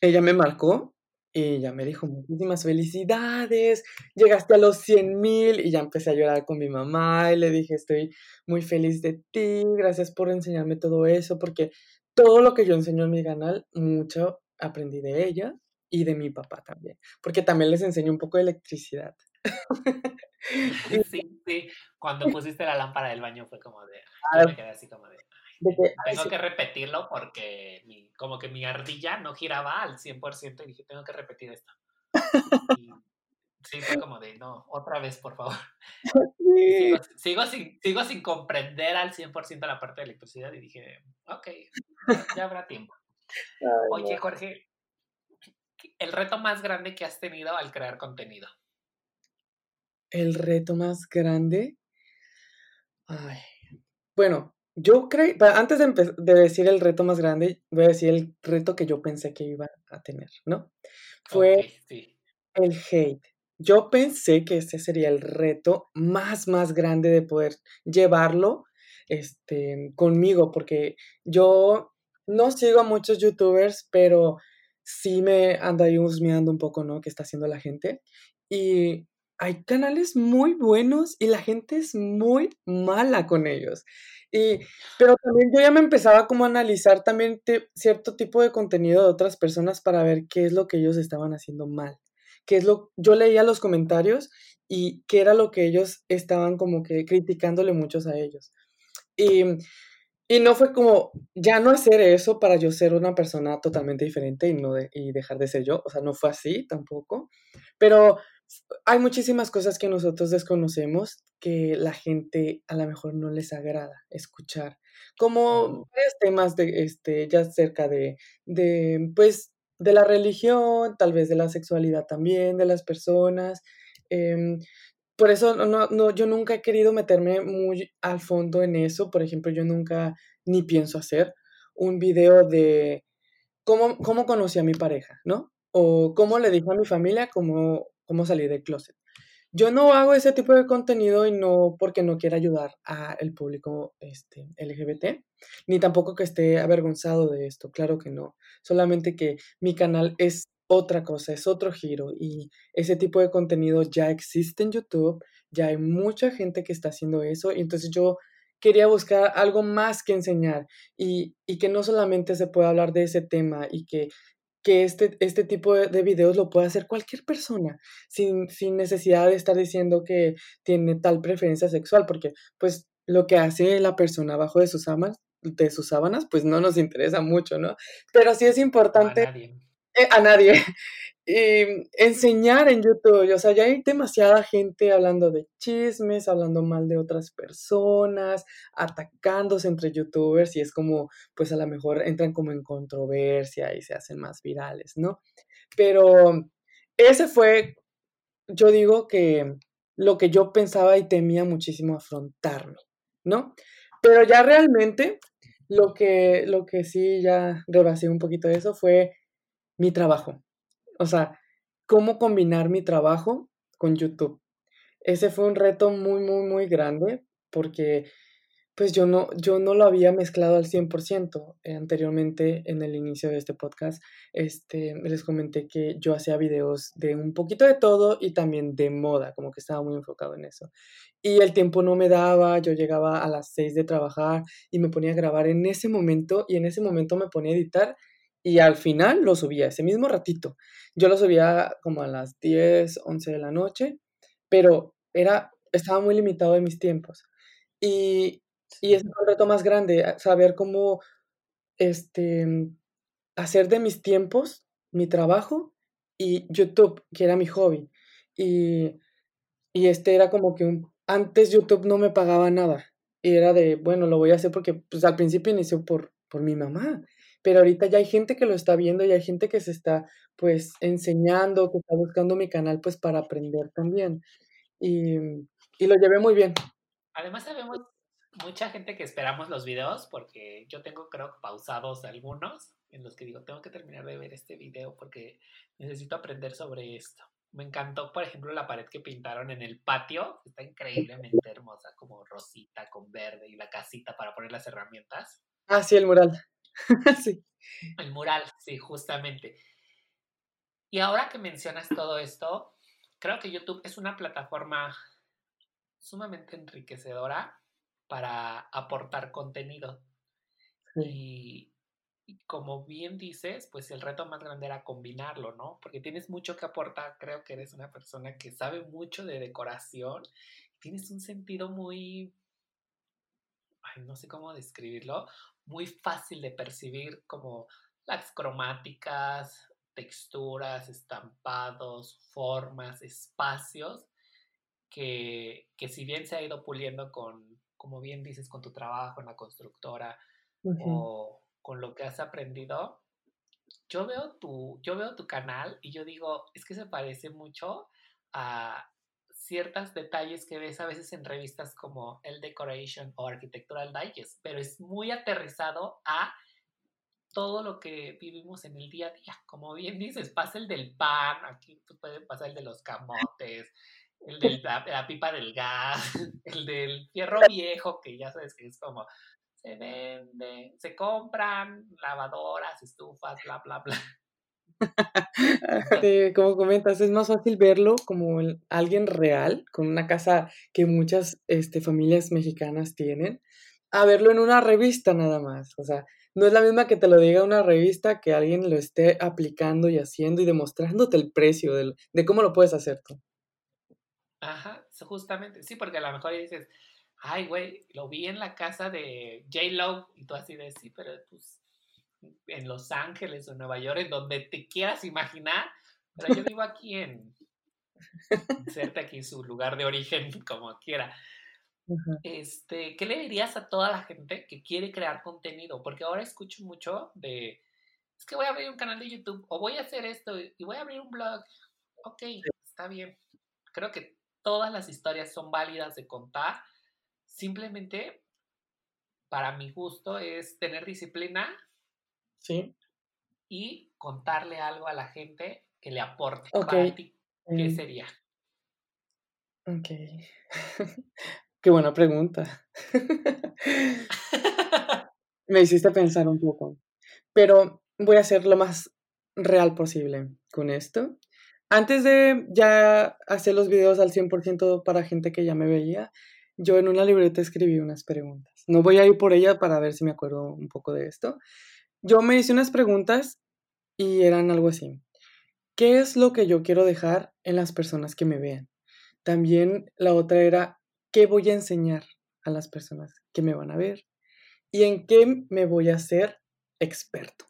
ella me marcó y ya me dijo: "Muchísimas felicidades, llegaste a los 100,000", y ya empecé a llorar con mi mamá, y le dije: "Estoy muy feliz de ti, gracias por enseñarme todo eso", porque todo lo que yo enseño en mi canal, mucho aprendí de ella y de mi papá también, porque también les enseño un poco de electricidad. Sí, sí, cuando pusiste la lámpara del baño fue como de yo me quedé así como de: De que, "Ay, ay, tengo sí. que repetirlo porque mi como que mi ardilla no giraba al 100% y dije: "Tengo que repetir esto". Y sí, fue como de: "No, otra vez, por favor". Y sigo Sí. sigo sin sigo sin comprender al 100% la parte de electricidad y dije: "Okey, ya habrá tiempo". Ay, Oye. Jorge el reto más grande que has tenido al crear contenido. El reto más grande. Ay, bueno, yo creo antes de de decir el reto más grande, voy a decir el reto que yo pensé que iba a tener, ¿no? Fue sí. el hate. Yo pensé que ese sería el reto más, más grande de poder llevarlo, este, conmigo, porque yo no sigo a muchos youtubers, pero sí me ando ahí husmeando un poco, ¿no? Qué está haciendo la gente. Y hay canales muy buenos y la gente es muy mala con ellos. Y pero también yo ya me empezaba como a analizar también cierto tipo de contenido de otras personas para ver qué es lo que ellos estaban haciendo mal, qué es lo yo leía los comentarios y qué era lo que ellos estaban como que criticándole muchos a ellos. Y y no fue como ya no hacer eso para yo ser una persona totalmente diferente y no de y dejar de ser yo, o sea, no fue así tampoco, pero hay muchísimas cosas que nosotros desconocemos que la gente a la mejor no les agrada escuchar, como varios temas de, este, ya cerca de de, pues, de la religión, tal vez de la sexualidad también de las personas, em, por eso no no, yo nunca he querido meterme muy al fondo en eso, por ejemplo, yo nunca ni pienso hacer un video de cómo cómo conocí a mi pareja, ¿no? O cómo le dije a mi familia cómo cómo salí del clóset. Yo no hago ese tipo de contenido y no porque no quiera ayudar al público, este, LGBT, ni tampoco que esté avergonzado de esto, claro que no, solamente que mi canal es otra cosa, es otro giro y ese tipo de contenido ya existe en YouTube, ya hay mucha gente que está haciendo eso y entonces yo quería buscar algo más que enseñar y, que no solamente se pueda hablar de ese tema y que, que este, este tipo de, videos lo pueda hacer cualquier persona sin, sin necesidad de estar diciendo que tiene tal preferencia sexual, porque pues lo que hace la persona abajo de sus sábanas, de sus sábanas, pues no nos interesa mucho, ¿no? Pero sí es importante a nadie. Y enseñar en YouTube, o sea, ya hay demasiada gente hablando de chismes, hablando mal de otras personas, atacándose entre youtubers y es como, pues a lo mejor entran como en controversia y se hacen más virales, ¿no? Pero ese fue, yo digo que lo que yo pensaba y temía muchísimo afrontarme, ¿no? Pero ya realmente lo que, lo que sí ya rebasé un poquito de eso fue mi trabajo. O sea, cómo combinar mi trabajo con YouTube. Ese fue un reto muy, muy, muy grande porque pues yo no, yo no lo había mezclado al 100%. Eh, anteriormente, en el inicio de este podcast, este, les comenté que yo hacía videos de un poquito de todo y también de moda, como que estaba muy enfocado en eso. Y el tiempo no me daba, yo llegaba a las 6 de trabajar y me ponía a grabar en ese momento y en ese momento me ponía a editar y al final lo subía ese mismo ratito. Yo lo subía como a las 10, 11 de la noche, pero era, estaba muy limitado de mis tiempos. Y, y ese fue el reto más grande, saber cómo este, hacer de mis tiempos mi trabajo y YouTube, que era mi hobby. Y, y este era como que un, antes YouTube no me pagaba nada. Y era de, bueno, lo voy a hacer porque pues al principio inició por, por mi mamá pero ahorita ya hay gente que lo está viendo y hay gente que se está pues enseñando, que está buscando mi canal pues para aprender también. Y, y lo llevé muy bien. Además sabemos mucha gente que esperamos los videos porque yo tengo creo pausados algunos en los que digo, tengo que terminar de ver este video porque necesito aprender sobre esto. Me encantó, por ejemplo, la pared que pintaron en el patio, está increíblemente hermosa, como rosita con verde y la casita para poner las herramientas. Ah, sí, el mural. sí. El mural, sí, justamente. Y ahora que mencionas todo esto, creo que YouTube es una plataforma sumamente enriquecedora para aportar contenido. Y, y, como bien dices, pues el reto más grande era combinarlo, ¿no? Porque tienes mucho que aportar, creo que eres una persona que sabe mucho de decoración, tienes un sentido muy, ay, no sé cómo describirlo, muy fácil de percibir como las cromáticas, texturas, estampados, formas, espacios, que, que, si bien se ha ido puliendo con, como bien dices, con tu trabajo en la constructora o con lo que has aprendido, yo veo, tu, yo veo tu canal y yo digo, es que se parece mucho a ciertos detalles que ves a veces en revistas como El Decoration o Architectural Digest, pero es muy aterrizado a todo lo que vivimos en el día a día. Como bien dices, pasa el del pan, aquí puede pasar el de los camotes, el de la, pipa del gas, el del fierro viejo, que ya sabes que es como se vende, se compran lavadoras, estufas, bla, bla, bla. como comentas, es más fácil verlo como alguien real, con una casa que muchas este, familias mexicanas tienen, a verlo en una revista nada más. O sea, no es la misma que te lo diga una revista que alguien lo esté aplicando y haciendo y demostrándote el precio de, cómo lo puedes hacer tú. Ajá, justamente, sí, porque a lo mejor dices, ay, güey, lo vi en la casa de J-Lo y tú así de sí, pero pues en Los Ángeles o Nueva York, en donde te quieras imaginar, pero yo vivo aquí en, cerca aquí su lugar de origen, como quiera. Este, ¿qué le dirías a toda la gente que quiere crear contenido? Porque ahora escucho mucho de, es que voy a abrir un canal de YouTube o voy a hacer esto y voy a abrir un blog. Ok, está bien. Creo que todas las historias son válidas de contar. Simplemente, para mi gusto, es tener disciplina, Sí. Y contarle algo a la gente que le aporte. Para ti, ¿qué mm. sería? Ok. Qué buena pregunta. Me hiciste pensar un poco. Pero voy a ser lo más real posible. con esto. Antes de ya hacer los videos al 100% para gente que ya me veía, yo en una libreta escribí unas preguntas. No voy a ir por ella para ver si me acuerdo un poco de esto. Yo me hice unas preguntas y eran algo así. ¿Qué es lo que yo quiero dejar en las personas que me vean? También la otra era, ¿qué voy a enseñar a las personas que me van a ver? ¿Y en qué me voy a hacer experto?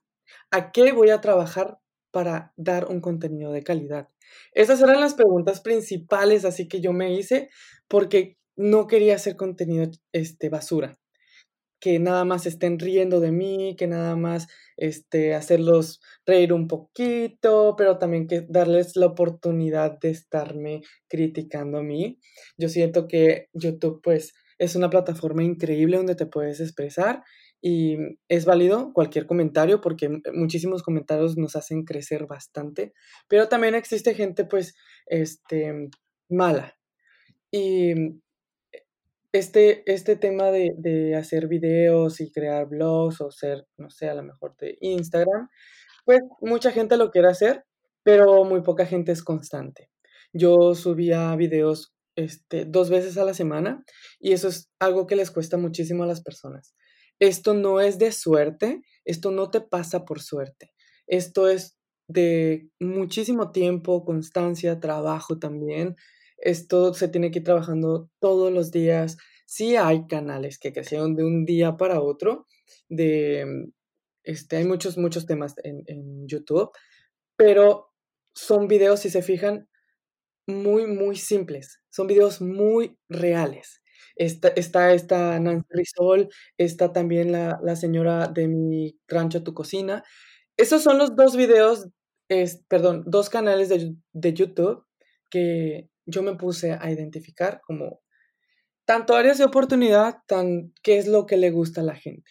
¿A qué voy a trabajar para dar un contenido de calidad? Esas eran las preguntas principales, así que yo me hice porque no quería hacer contenido este, basura. Que nada más estén riendo de mí, que nada más este, hacerlos reír un poquito, pero también que darles la oportunidad de estarme criticando a mí. Yo siento que YouTube pues es una plataforma increíble donde te puedes expresar y es válido cualquier comentario porque muchísimos comentarios nos hacen crecer bastante, pero también existe gente pues este mala. Y este, este tema de, de hacer videos y crear blogs o ser, no sé, a lo mejor de Instagram, pues mucha gente lo quiere hacer, pero muy poca gente es constante. Yo subía videos este, dos veces a la semana y eso es algo que les cuesta muchísimo a las personas. Esto no es de suerte, esto no te pasa por suerte. Esto es de muchísimo tiempo, constancia, trabajo también. Esto se tiene que ir trabajando todos los días. Sí hay canales que crecieron de un día para otro. De, este, hay muchos, muchos temas en, en YouTube, pero son videos, si se fijan, muy, muy simples. Son videos muy reales. Está, está esta Nancy Rizol, está también la, la, señora de mi rancho Tu Cocina. Esos son los dos videos, es, perdón, dos canales de, de YouTube que yo me puse a identificar como tanto áreas de oportunidad, tan qué es lo que le gusta a la gente.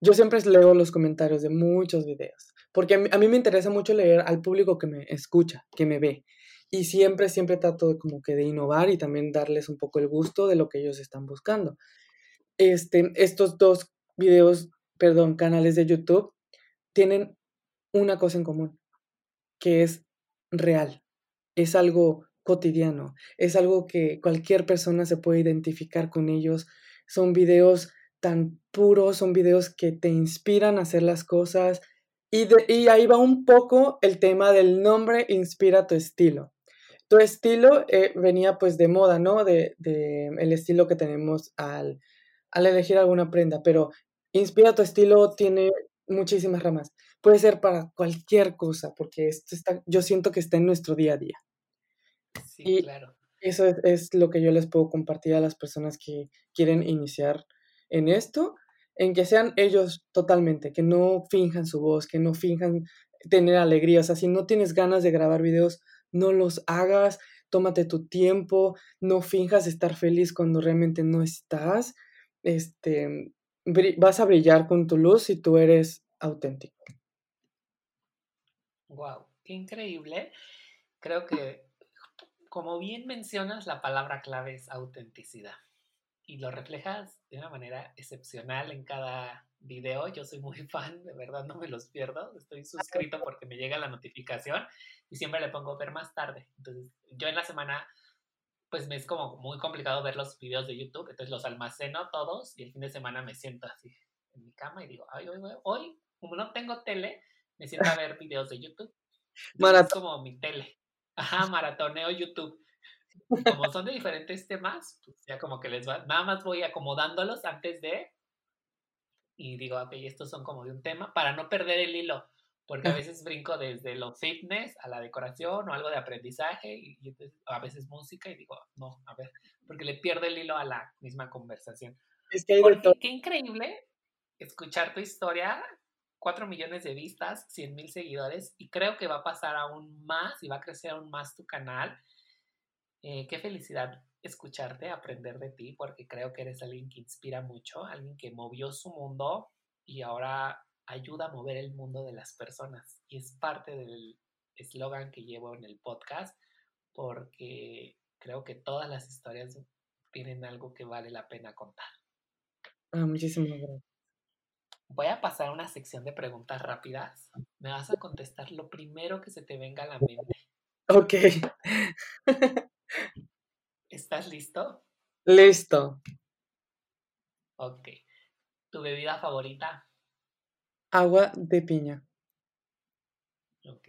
Yo siempre leo los comentarios de muchos videos, porque a mí, me interesa mucho leer al público que me escucha, que me ve. Y siempre, siempre trato de, como que de innovar y también darles un poco el gusto de lo que ellos están buscando. Este, estos dos videos, perdón, canales de YouTube tienen una cosa en común, que es real. Es algo cotidiano, es algo que cualquier persona se puede identificar con ellos. Son videos tan puros, son videos que te inspiran a hacer las cosas. Y, de, y ahí va un poco el tema del nombre inspira tu estilo tu estilo eh, venía pues de moda, ¿no? De, de, el estilo que tenemos al, al elegir alguna prenda, pero Inspira tu estilo tiene muchísimas ramas. Puede ser para cualquier cosa, porque esto está, yo siento que está en nuestro día a día. Sí, y claro. Eso es, es lo que yo les puedo compartir a las personas que quieren iniciar en esto, en que sean ellos totalmente, que no finjan su voz, que no finjan tener alegría. O sea, si no tienes ganas de grabar videos, no los hagas, tómate tu tiempo, no finjas estar feliz cuando realmente no estás. Este, vas a brillar con tu luz si tú eres auténtico. Wow, qué increíble. Creo que, como bien mencionas, la palabra clave es autenticidad y lo reflejas de una manera excepcional en cada video. Yo soy muy fan, de verdad no me los pierdo. Estoy suscrito porque me llega la notificación y siempre le pongo ver más tarde. Entonces, yo en la semana, pues me es como muy complicado ver los videos de YouTube, entonces los almaceno todos y el fin de semana me siento así en mi cama y digo, ay, hoy, hoy como no tengo tele, me siento a ver videos de YouTube. Es como mi tele. Ajá, maratoneo YouTube. Como son de diferentes temas, pues ya como que les va, nada más voy acomodándolos antes de y digo, ok, estos son como de un tema, para no perder el hilo, porque a veces brinco desde lo fitness a la decoración o algo de aprendizaje y, a veces música y digo, no, a ver, porque le pierdo el hilo a la misma conversación. Es que qué increíble escuchar tu historia, cuatro millones de vistas, cien mil seguidores y creo que va a pasar aún más y va a crecer aún más tu canal. Eh, qué felicidad escucharte, aprender de ti, porque creo que eres alguien que inspira mucho, alguien que movió su mundo y ahora ayuda a mover el mundo de las personas. Y es parte del eslogan que llevo en el podcast, porque creo que todas las historias tienen algo que vale la pena contar. Ah, muchísimas gracias. Voy a pasar a una sección de preguntas rápidas. Me vas a contestar lo primero que se te venga a la mente. Ok. ¿Estás listo? Listo. Ok. ¿Tu bebida favorita? Agua de piña. Ok.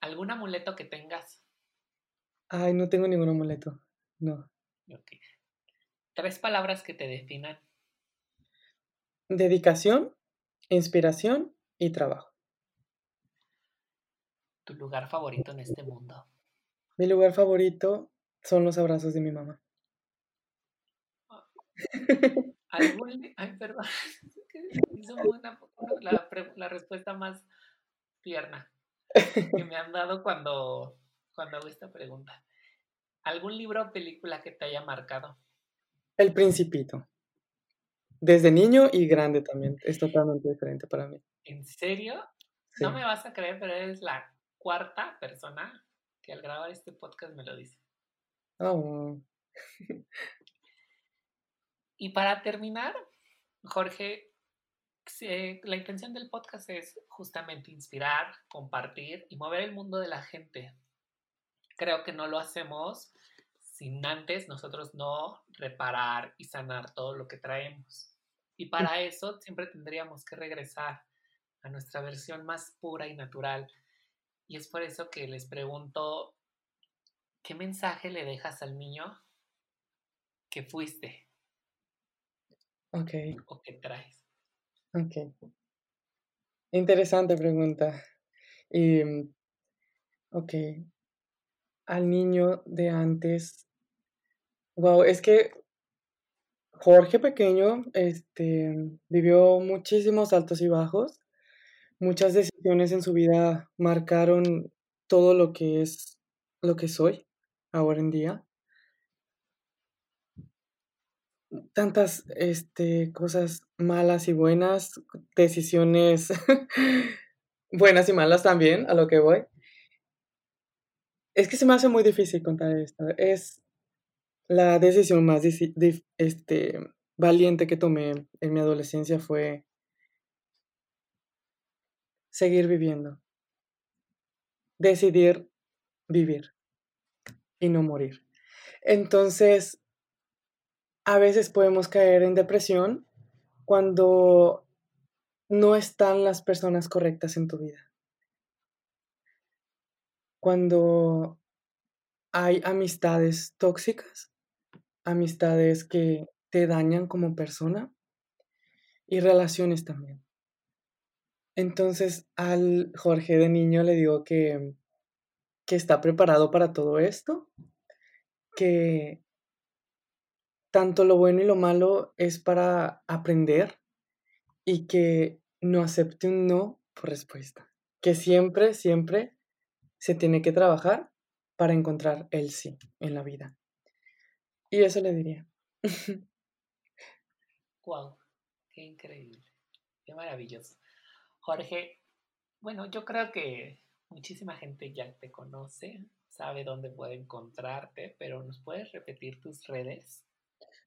¿Algún amuleto que tengas? Ay, no tengo ningún amuleto. No. Ok. Tres palabras que te definan. Dedicación, inspiración y trabajo. ¿Tu lugar favorito en este mundo? Mi lugar favorito son los abrazos de mi mamá. ¿Algún... Ay, perdón. Hizo una, la, la respuesta más tierna que me han dado cuando, cuando hago esta pregunta. ¿Algún libro o película que te haya marcado? El Principito. Desde niño y grande también. Es totalmente diferente para mí. ¿En serio? No me vas a creer, pero eres la cuarta persona que al grabar este podcast me lo dice. Oh. y para terminar, Jorge, la intención del podcast es justamente inspirar, compartir y mover el mundo de la gente. Creo que no lo hacemos sin antes nosotros no reparar y sanar todo lo que traemos. Y para eso siempre tendríamos que regresar a nuestra versión más pura y natural. Y es por eso que les pregunto, ¿qué mensaje le dejas al niño que fuiste? Ok. ¿O que traes? Ok. Interesante pregunta. Y, mm, ok. Al niño de antes. Wow, es que Jorge pequeño, este, vivió muchísimos altos y bajos. Muchas decisiones en su vida marcaron todo lo que es lo que soy ahora en día. Tantas, este, cosas malas y buenas, decisiones buenas y malas también, a lo que voy. Es que se me hace muy difícil contar esto. Es la decisión más este, valiente que tomé en mi adolescencia fue seguir viviendo. Decidir vivir y no morir. Entonces, a veces podemos caer en depresión cuando no están las personas correctas en tu vida. Cuando hay amistades tóxicas amistades que te dañan como persona y relaciones también. Entonces al Jorge de niño le digo que, que está preparado para todo esto, que tanto lo bueno y lo malo es para aprender y que no acepte un no por respuesta, que siempre, siempre se tiene que trabajar para encontrar el sí en la vida. Y eso le diría. wow, qué increíble, qué maravilloso. Jorge, bueno, yo creo que muchísima gente ya te conoce, sabe dónde puede encontrarte, pero ¿nos puedes repetir tus redes?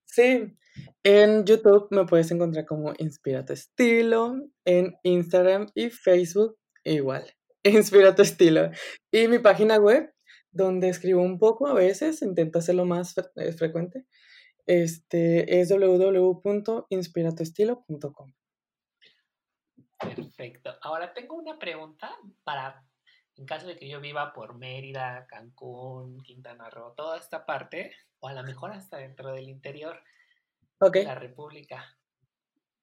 Sí, en YouTube me puedes encontrar como Inspira tu estilo, en Instagram y Facebook igual, Inspira tu estilo. Y mi página web donde escribo un poco a veces, intento hacerlo más eh, frecuente, este, es www.inspiratoestilo.com. Perfecto. Ahora tengo una pregunta para, en caso de que yo viva por Mérida, Cancún, Quintana Roo, toda esta parte, o a lo mejor hasta dentro del interior de la República.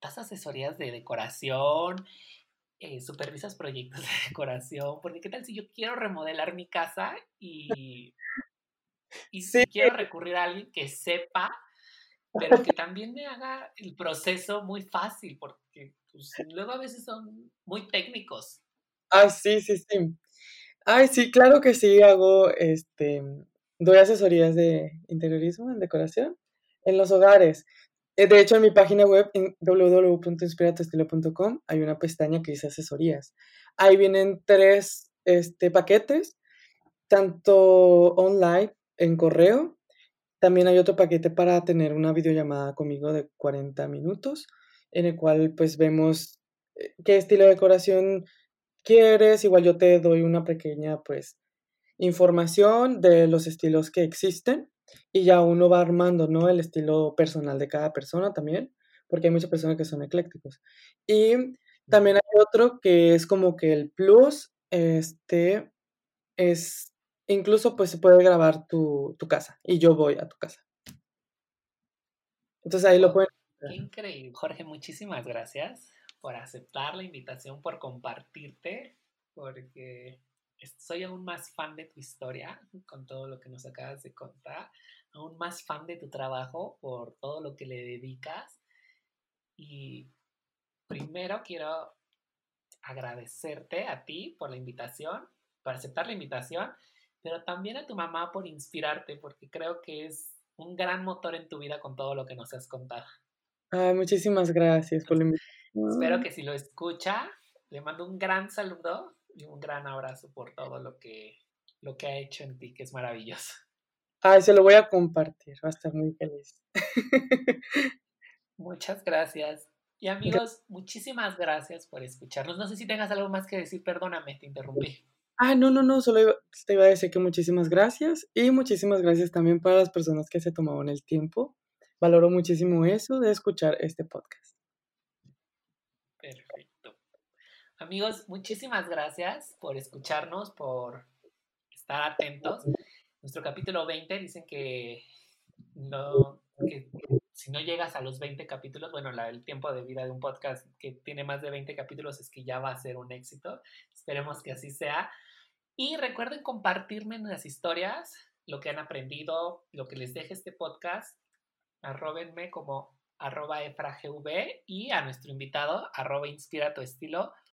¿Das asesorías de decoración? Eh, supervisas proyectos de decoración, porque qué tal si yo quiero remodelar mi casa y, y quiero recurrir a alguien que sepa, pero que también me haga el proceso muy fácil, porque pues, luego a veces son muy técnicos. Ah, sí, sí, sí. Ay, sí, claro que sí, hago, este, doy asesorías de interiorismo en decoración en los hogares. Eh, de hecho, en mi página web, en www.inspiratestilo.com, hay una pestaña que dice asesorías. Ahí vienen tres este, paquetes, tanto online, en correo. También hay otro paquete para tener una videollamada conmigo de 40 minutos, en el cual pues vemos eh, qué estilo de decoración quieres, igual yo te doy una pequeña, pues, información de los estilos que existen y ya uno va armando, ¿no? El estilo personal de cada persona también, porque hay muchas personas que son eclécticos. Y también hay otro que es como que el plus, este, es, incluso pues se puede grabar tu, tu casa y yo voy a tu casa. Entonces ahí lo pueden... Qué increíble. Jorge, muchísimas gracias por aceptar la invitación, por compartirte, porque soy aún más fan de tu historia con todo lo que nos acabas de contar, aún más fan de tu trabajo por todo lo que le dedicas. Y primero quiero agradecerte a ti por la invitación, por aceptar la invitación, pero también a tu mamá por inspirarte, porque creo que es un gran motor en tu vida con todo lo que nos has contado. Ay, muchísimas gracias por la invitación. Espero que si lo escucha, le mando un gran saludo y un gran abrazo por todo lo que, lo que ha hecho en ti, que es maravilloso. Ay, se lo voy a compartir, va a estar muy feliz. Muchas gracias. Y amigos, muchísimas gracias por escucharnos. No sé si tengas algo más que decir, perdóname, te interrumpí. Ah, no, no, no, solo te iba a decir que muchísimas gracias y muchísimas gracias también para las personas que se tomaron el tiempo. Valoro muchísimo eso de escuchar este podcast. Perfecto. Amigos, muchísimas gracias por escucharnos, por estar atentos. Nuestro capítulo 20 dicen que no, que si no llegas a los 20 capítulos, bueno, el tiempo de vida de un podcast que tiene más de 20 capítulos es que ya va a ser un éxito. Esperemos que así sea. Y recuerden compartirme las historias lo que han aprendido, lo que les deje este podcast. Arróbenme como arroba efragv y a nuestro invitado arroba inspira tu estilo